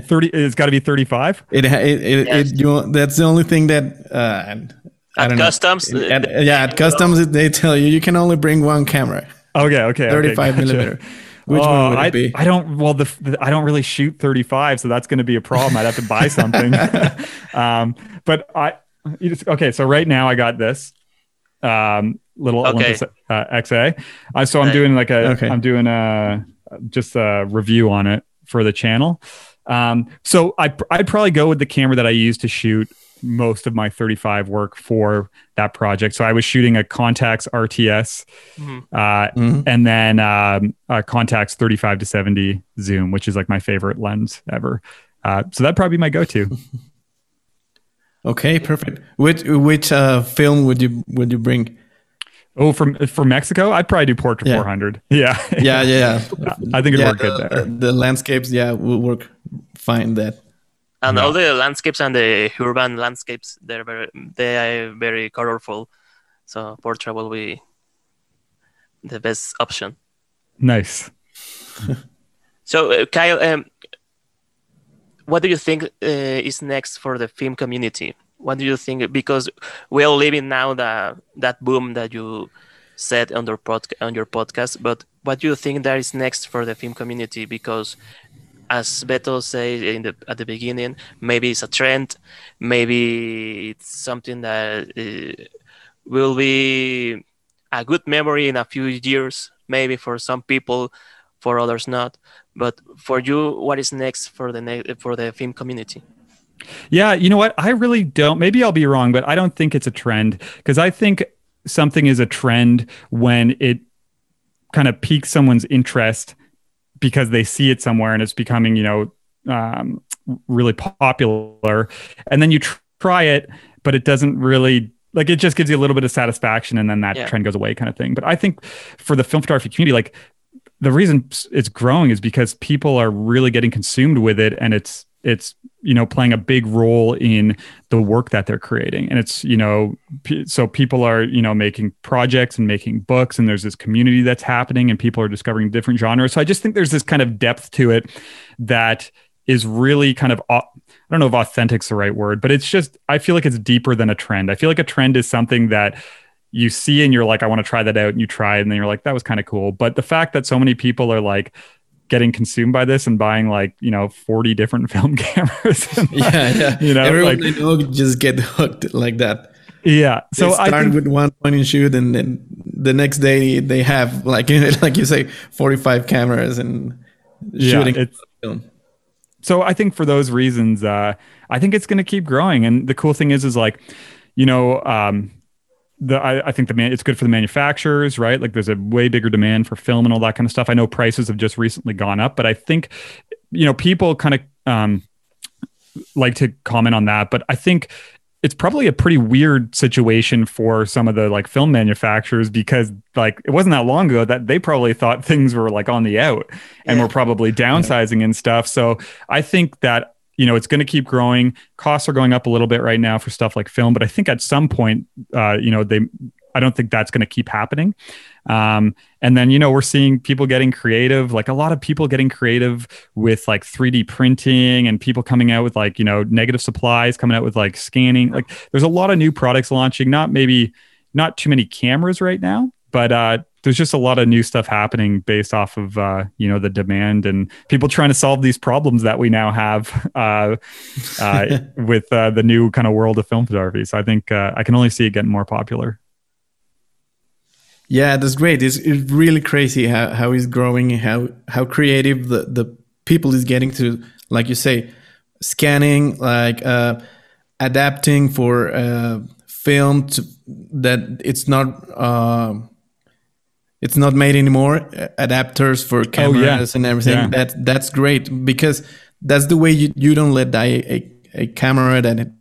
Thirty. It's got to be thirty-five. It it, it, Yes. it you, that's the only thing that uh, I At don't customs, know. uh, At, yeah, at customs they tell you you can only bring one camera, Okay. Okay. okay, 35 gotcha. millimeter. Which Oh, one would I, it be? I don't. Well, the, the I don't really shoot 35, so that's going to be a problem. I'd have to buy something. um, but I, just, okay. So right now I got this um, little Okay. Olympus uh, XA. Uh, so I'm doing like a. Okay. am doing a just a review on it for the channel. Um, so I I'd probably go with the camera that I use to shoot most of my 35 work for that project. So I was shooting a Contax RTS Mhm. uh, Mhm. and then um, uh, Contax 35 to 70 zoom, which is like my favorite lens ever. Uh, so that'd probably be my go-to. Okay, perfect. Which which uh, film would you would you bring? Oh, from for Mexico, I'd probably do Portra Yeah. 400. Yeah, Yeah, yeah, yeah. I think it'd yeah, work good there. The landscapes, yeah, will work fine. That and Yeah. all the landscapes and the urban landscapes they're very they are very colorful so Portra will be the best option. Nice. so, uh, Kyle, um, what do you think uh, is next for the film community? What do you think? Because we are living now the that boom that you said on your pod, on your podcast. But what do you think that is next for the film community? Because as Beto said in the at the beginning, maybe it's a trend, maybe it's something that uh, will be a good memory in a few years, maybe for some people, for others not. But for you, what is next for the ne- for the film community? Yeah, you know what? I really don't. Maybe I'll be wrong, but I don't think it's a trend because I think something is a trend when it kind of piques someone's interest because they see it somewhere and it's becoming, you know, um, really popular. And then you tr- try it, but it doesn't really like it just gives you a little bit of satisfaction and then that yeah. trend goes away kind of thing. But I think for the film photography community, like the reason it's growing is because people are really getting consumed with it and it's it's you know playing a big role in the work that they're creating. And it's you know p- so people are you know making projects and making books and there's this community that's happening and people are discovering different genres. So i just think there's this kind of depth to it that is really kind of i don't know if authentic's the right word but it's just i feel like it's deeper than a trend. I feel like a trend is something that you see and you're like i want to try that out and you try it and then you're like that was kind of cool. But the fact that so many people are like getting consumed by this and buying like you know 40 different film cameras and, yeah yeah. you know everyone like, know just get hooked like that. Yeah so they start I think, with one point and shoot and then the next day they have like like you say 45 cameras and shooting yeah, film. So i think for those reasons uh i think it's going to keep growing. And the cool thing is is like you know um the I, I, think the man it's good for the manufacturers, right? Like there's a way bigger demand for film and all that kind of stuff. I know prices have just recently gone up, but I think you know people kind of um, like to comment on that. But I think it's probably a pretty weird situation for some of the like film manufacturers because like it wasn't that long ago that they probably thought things were like on the out and yeah. were probably downsizing yeah. and stuff. So I think that you know it's going to keep growing. Costs are going up a little bit right now for stuff like film but i think at some point uh, you know they i don't think that's going to keep happening. Um, and then you know we're seeing people getting creative like a lot of people getting creative with like 3d printing and people coming out with like you know negative supplies coming out with like scanning. Like there's a lot of new products launching not maybe not too many cameras right now but uh, there's just a lot of new stuff happening based off of uh, you know the demand and people trying to solve these problems that we now have uh, uh, with uh, the new kind of world of film photography. So I think uh, I can only see it getting more popular. Yeah, that's great. It's, it's really crazy how, how he's growing, how how creative the, the people is getting to, like you say, scanning, like uh, adapting for film to, that it's not it's not made anymore adapters for cameras oh, yeah. and everything yeah. that that's great because that's the way you, you don't let die a, a camera that it,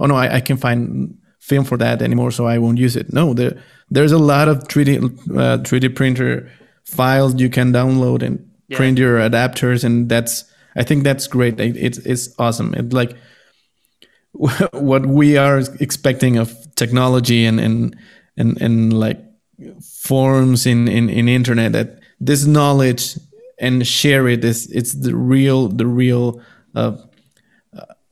oh no I, I can find film for that anymore so i won't use it no there there's a lot of 3d uh, 3d printer files you can download and yeah. print your adapters and that's i think that's great it, it's it's awesome it like what we are expecting of technology and and and, and like forums in, in, in internet that this knowledge and share it is it's the real the real uh,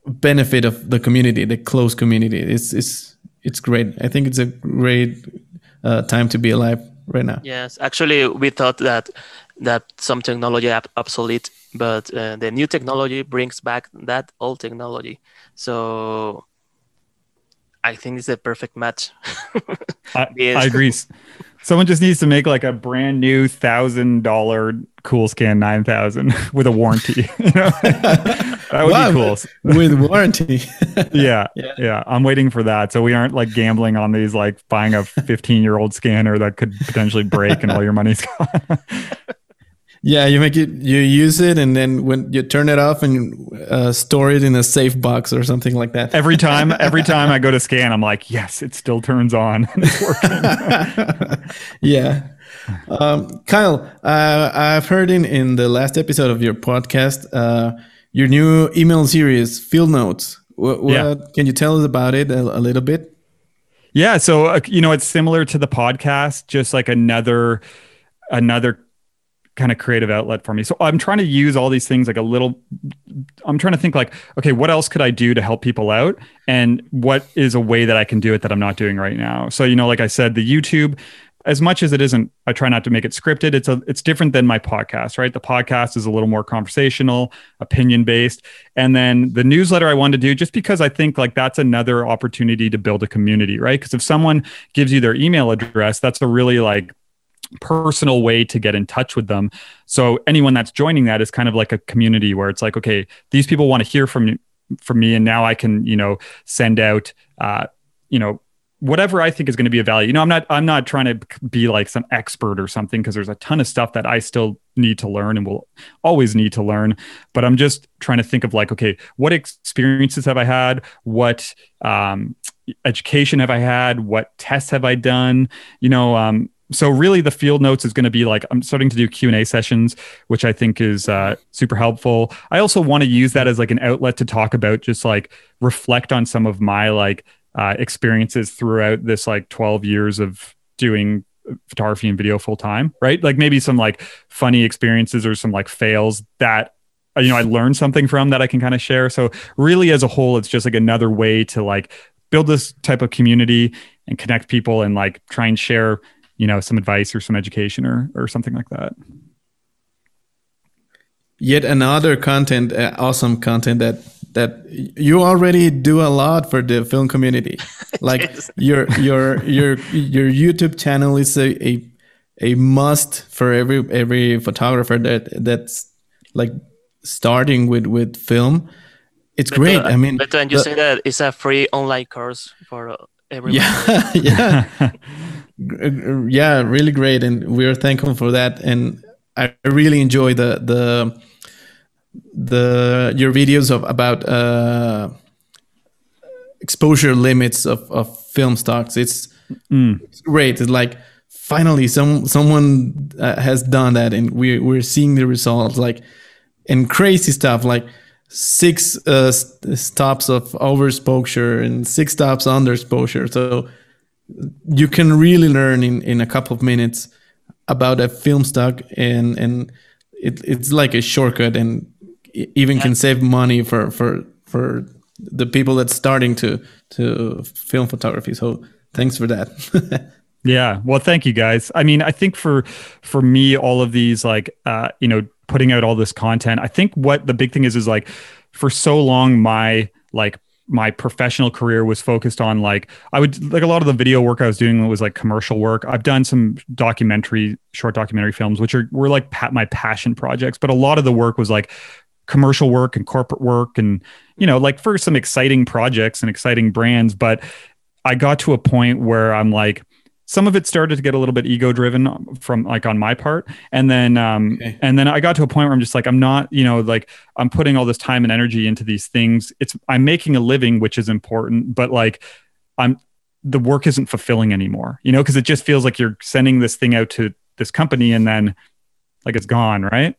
benefit of the community the close community. It's it's it's great. I think it's a great uh, time to be alive right now. Yes. Actually we thought that that some technology ap- obsolete but uh, the new technology brings back that old technology. So I think it's a perfect match. I, I, agree. Someone just needs to make like a brand new thousand dollar Coolscan 9000 with a warranty. You know? that would wow, be cool. with warranty. yeah, yeah. Yeah. I'm waiting for that. So we aren't like gambling on these, like buying a 15 year old scanner that could potentially break and all your money's gone. Yeah, you make it, you use it, and then when you turn it off and uh, store it in a safe box or something like that. Every time, every time I go to scan, I'm like, yes, it still turns on. it's working. yeah. Um, Kyle, uh, I've heard in, in the last episode of your podcast, uh, your new email series, Field Notes. What, what yeah. Can you tell us about it a, a little bit? Yeah, so uh, you know, it's similar to the podcast, just like another another kind of creative outlet for me. So I'm trying to use all these things like a little I'm trying to think like okay, what else could I do to help people out? And what is a way that I can do it that I'm not doing right now. So you know, like I said, the YouTube as much as it isn't i try not to make it scripted. It's a it's different than my podcast right? The podcast is a little more conversational opinion based and then the newsletter i wanted to do just because i think like that's another opportunity to build a community right? Because if someone gives you their email address that's a really like personal way to get in touch with them so anyone that's joining that is kind of like a community where it's like okay these people want to hear from from me and now i can you know send out uh you know whatever I think is going to be of value. You know, I'm not I'm not trying to be like some expert or something because there's a ton of stuff that I still need to learn and will always need to learn. But I'm just trying to think of like, okay, what experiences have I had? What um, education have I had? What tests have I done? You know, um, so really the field notes is going to be like i'm starting to do q&a sessions which i think is uh, super helpful i also want to use that as like an outlet to talk about just like reflect on some of my like uh, experiences throughout this like 12 years of doing photography and video full time, right? Like maybe some like funny experiences or some like fails that you know I learned something from that I can kind of share. So really, as a whole, it's just like another way to like build this type of community and connect people and like try and share you know some advice or some education or or something like that. Yet another content, uh, awesome content that that you already do a lot for the film community. Like yes. your your your your YouTube channel is a, a a must for every every photographer that that's like starting with with film. It's but great. Uh, I mean, but when you the, say that it's a free online course for everyone. Yeah, yeah, yeah, really great, and we're thankful for that. And I really enjoy the the the your videos of about uh, exposure limits of, of film stocks. It's, mm. it's great. It's like finally some someone uh, has done that, and we we're seeing the results. Like and crazy stuff like six uh, stops of overexposure and six stops underexposure. So you can really learn in, in a couple of minutes about a film stock and and it, it's like a shortcut and even yeah. can save money for for for the people that's starting to to film photography. So thanks for that. yeah. Well, thank you guys. I mean, I think for for me, all of these like uh, you know, putting out all this content, I think what the big thing is is like for so long my like my professional career was focused on like I would like a lot of the video work I was doing was like commercial work. I've done some documentary, short documentary films, which are were like my passion projects, but a lot of the work was like commercial work and corporate work and you know like for some exciting projects and exciting brands but i got to a point where i'm like some of it started to get a little bit ego driven from like on my part and then um okay. and then i got to a point where i'm just like i'm not you know like i'm putting all this time and energy into these things it's i'm making a living which is important but like i'm the work isn't fulfilling anymore you know because it just feels like you're sending this thing out to this company and then like it's gone right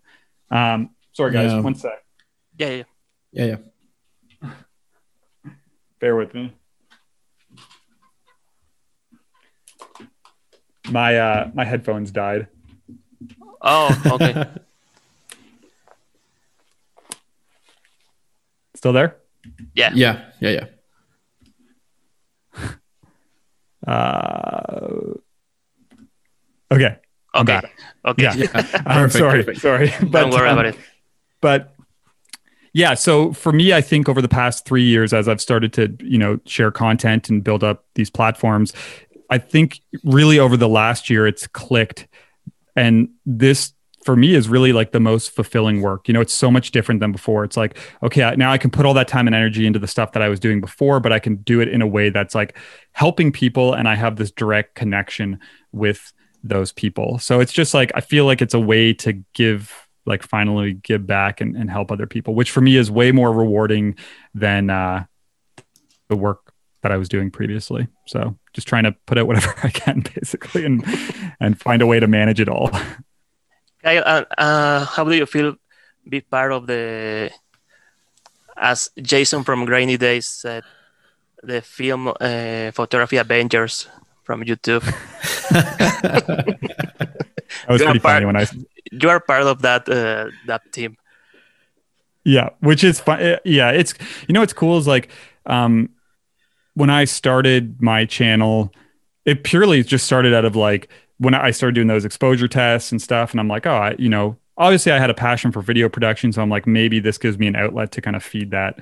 um Sorry, guys. Yeah. One sec. Yeah, yeah, yeah, yeah. Bear with me. My uh, my headphones died. Oh, okay. Still there? Yeah. Yeah. Yeah. Yeah. Uh, okay. Okay. Okay. Yeah. I'm sorry. Perfect. Sorry. But, Don't worry um, about it. But yeah, so for me, I think over the past three years, as I've started to, you know, share content and build up these platforms, I think really over the last year, it's clicked. And this for me is really like the most fulfilling work. You know, it's so much different than before. It's like, okay, now I can put all that time and energy into the stuff that I was doing before, but I can do it in a way that's like helping people and I have this direct connection with those people. So it's just like I feel like it's a way to give like finally give back and, and help other people, which for me is way more rewarding than uh, the work that I was doing previously. So just trying to put out whatever I can basically and and find a way to manage it all. Kyle, uh, uh, how do you feel be part of the as Jason from Grainy Days said the film uh, photography Avengers from YouTube. That was You pretty funny when I you are part of that uh, that team. Yeah, which is fun. Yeah, it's you know what's cool is like um when I started my channel, it purely just started out of like when I started doing those exposure tests and stuff, and I'm like, oh, I, you know, obviously I had a passion for video production, so I'm like, maybe this gives me an outlet to kind of feed that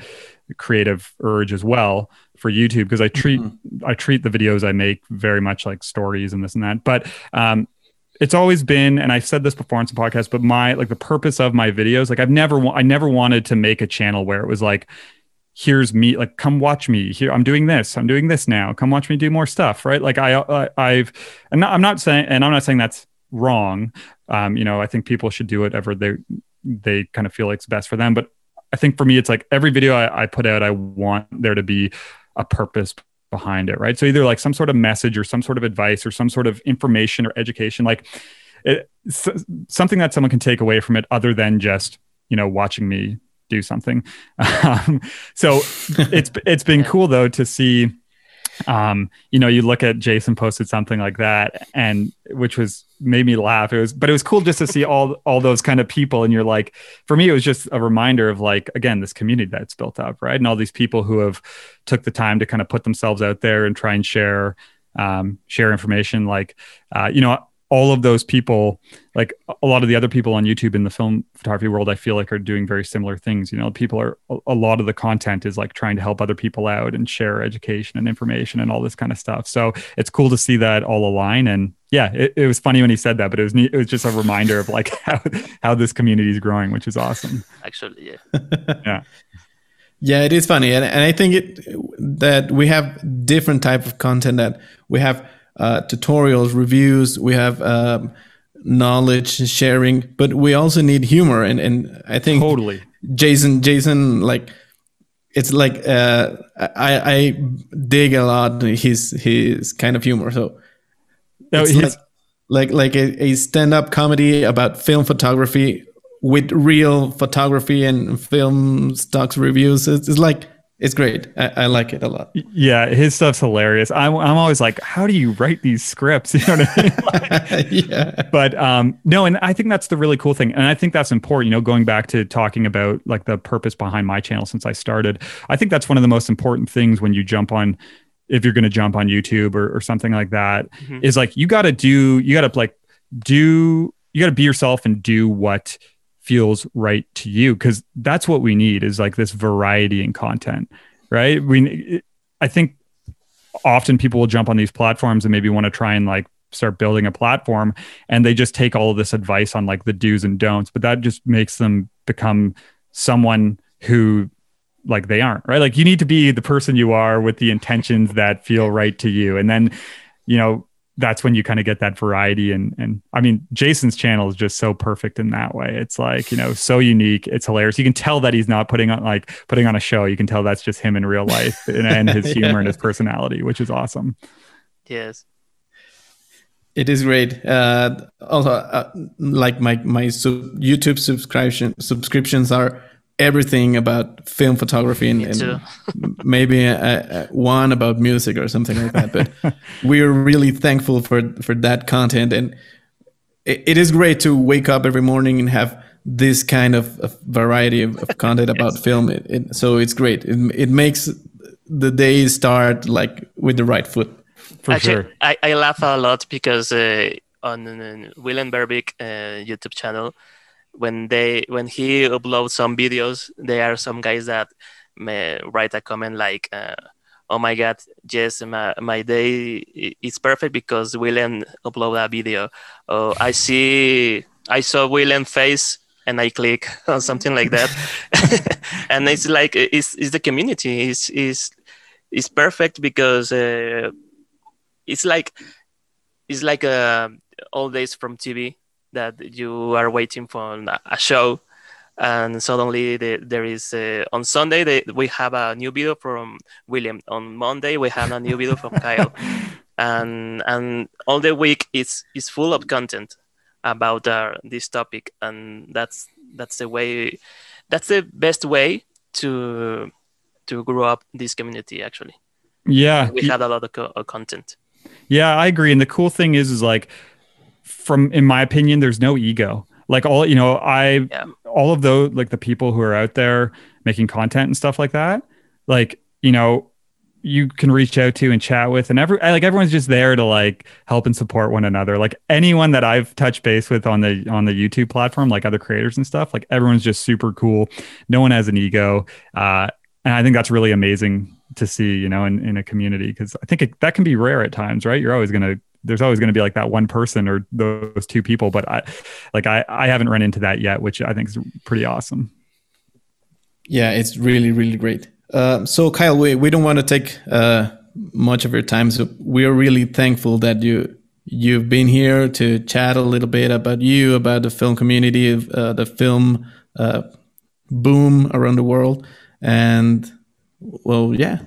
creative urge as well for YouTube because I treat I treat the videos I make very much like stories and this and that. But um, it's always been, and I've said this before on some podcasts, but my like the purpose of my videos, like I've never wa- I never wanted to make a channel where it was like, here's me, like come watch me here. I'm doing this. I'm doing this now. Come watch me do more stuff, right? Like I, I I've, and I'm not saying, and I'm not saying that's wrong. Um, you know, I think people should do whatever they they kind of feel it's best for them. But I think for me, it's like every video I, I put out, I want there to be a purpose behind it, right? So either like some sort of message or some sort of advice or some sort of information or education, like it, something that someone can take away from it, other than just you know watching me do something. Um, so it's it's been cool though to see. Um, you know, you look at Jason posted something like that, and which was made me laugh. It was, but it was cool just to see all all those kind of people, and you're like, for me, it was just a reminder of like, again, this community that's built up, right, and all these people who have took the time to kind of put themselves out there and try and share um, share information. Like, uh, you know, all of those people, like a lot of the other people on YouTube in the film photography world, I feel like are doing very similar things. You know, people are a- a lot of the content is like trying to help other people out and share education and information and all this kind of stuff. So it's cool to see that all align. And yeah, it, it was funny when he said that, but it was neat. It was just a reminder of like how how this community is growing, which is awesome. Actually, yeah yeah. Yeah, it is funny, and, and I think it that we have different type of content. That we have uh, tutorials, reviews, we have um, knowledge sharing, but we also need humor. And and I think Totally. Jason, Jason, like it's like uh, I I dig a lot his his kind of humor. So No, it's like like like a, a stand up comedy about film photography with real photography and film stocks reviews. It's, it's like it's great. I, I like it a lot. yeah, his stuff's hilarious. I'm, I'm always like, how do you write these scripts? You know what I mean? Like, yeah. but um no and i think that's the really cool thing and i think that's important you know going back to talking about like the purpose behind my channel since i started i think that's one of the most important things when you jump on if you're going to jump on youtube or, or something like that, is Mhm. like you got to do you got to like do you got to be yourself and do what feels right to you because that's what we need is like this variety in content right? We i think often people will jump on these platforms and maybe want to try and like start building a platform and they just take all of this advice on like the do's and don'ts but that just makes them become someone who like they aren't right? Like you need to be the person you are with the intentions that feel right to you and then you know that's when you kind of get that variety and and I mean Jason's channel is just so perfect in that way. It's like, you know, so unique. It's hilarious. You can tell that he's not putting on like putting on a show. You can tell that's just him in real life and, and his humor and his personality, which is awesome. Yes. It is great. Uh, also, uh, like my my sub- YouTube subscription subscriptions are everything about film photography and, and maybe a, a, one about music or something like that. But we're really thankful for for that content, and it, it is great to wake up every morning and have this kind of, of variety of, of content about film. It, it, so it's great. It, it makes the day start like with the right foot. For Actually, sure. I, I laugh a lot because uh, on uh, Willem Verbeeck uh, YouTube channel, when they when he uploads some videos, there are some guys that write a comment like, uh, "Oh my God, yes, my, my day is perfect because Willem upload a video." Oh, I see, I saw Willem face and I click or something like that, and it's like it's, it's the community is is is perfect because. Uh, it's like it's like uh, all days from TV that you are waiting for a show, and suddenly the, there is uh, on Sunday they, we have a new video from William. On Monday we have a new video from Kyle, and and all the week is is full of content about uh, this topic, and that's that's the way that's the best way to to grow up this community actually. Yeah. We had a lot of co- content. Yeah, I agree. And the cool thing is, is like, from in my opinion, there's no ego. Like all, you know, I Yeah. all of those like the people who are out there making content and stuff like that, like you know, you can reach out to and chat with, and every like everyone's just there to like help and support one another. Like anyone that I've touched base with on the on the YouTube platform, like other creators and stuff, like everyone's just super cool. No one has an ego, uh, and I think that's really amazing to see, you know, in in a community because I think it, that can be rare at times, right? You're always gonna there's always going to be like that one person or those two people but i like i i haven't run into that yet which i think is pretty awesome Yeah, it's really, really great. Uh, so, Kyle, we, we don't want to take uh, much of your time. So, we are really thankful that you you've been here to chat a little bit about you, about the film community, uh, the film uh, boom around the world, and well, yeah,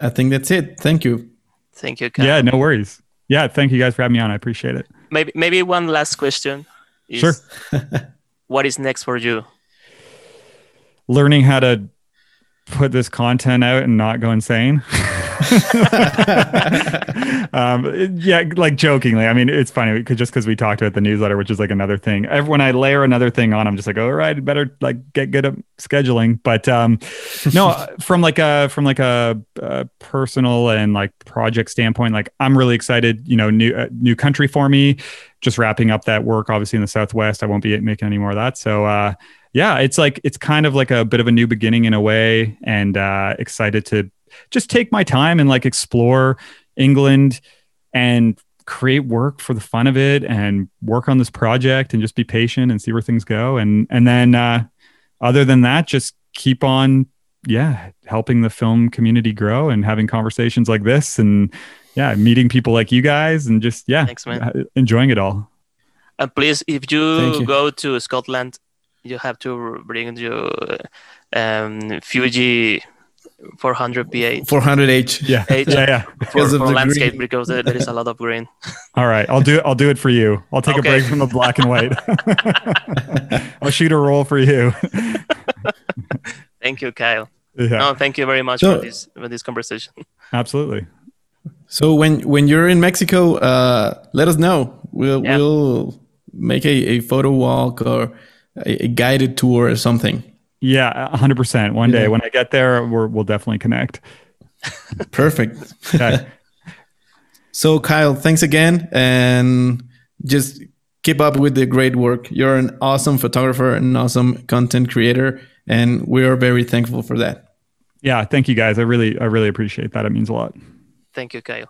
I think that's it. Thank you. Thank you. Kyle. yeah no worries yeah thank you guys for having me on i appreciate it Maybe maybe one last question. Is Sure. what is next for you? learning how to put this content out and not go insane um, yeah like jokingly. I mean it's funny just because we talked about the newsletter which is like another thing. Every, when i layer another thing on i'm just like all right better like get good at scheduling. But um no from like a from like a, a personal and like project standpoint like i'm really excited you know new uh, new country for me just wrapping up that work obviously in the southwest. I won't be making any more of that. So uh yeah it's like it's kind of like a bit of a new beginning in a way and uh excited to just take my time and like explore england and create work for the fun of it and work on this project and just be patient and see where things go and and then uh other than that just keep on yeah helping the film community grow and having conversations like this and yeah meeting people like you guys and just yeah Thanks, man. enjoying it all And please, if you, you. go to Scotland, you have to bring your um, Fuji 400 PH 400H. yeah H yeah yeah for, Because of for the landscape green. because there, there is a lot of green. All right, I'll do I'll do it for you. I'll take Okay. a break from the black and white. I'll shoot a roll for you. Thank you, Kyle. yeah, No, thank you very much So- for this for this conversation. absolutely. So when when you're in Mexico, uh, let us know. We'll Yeah. we'll make a, a photo walk or a, a guided tour or something. Yeah, hundred percent. One day Yeah. when I get there, we're, we'll definitely connect. Perfect. Okay. So Kyle, thanks again, and just keep up with the great work. You're an awesome photographer, an awesome content creator, and we are very thankful for that. yeah, thank you guys. I really I really appreciate that. It means a lot. Thank you, Kyle.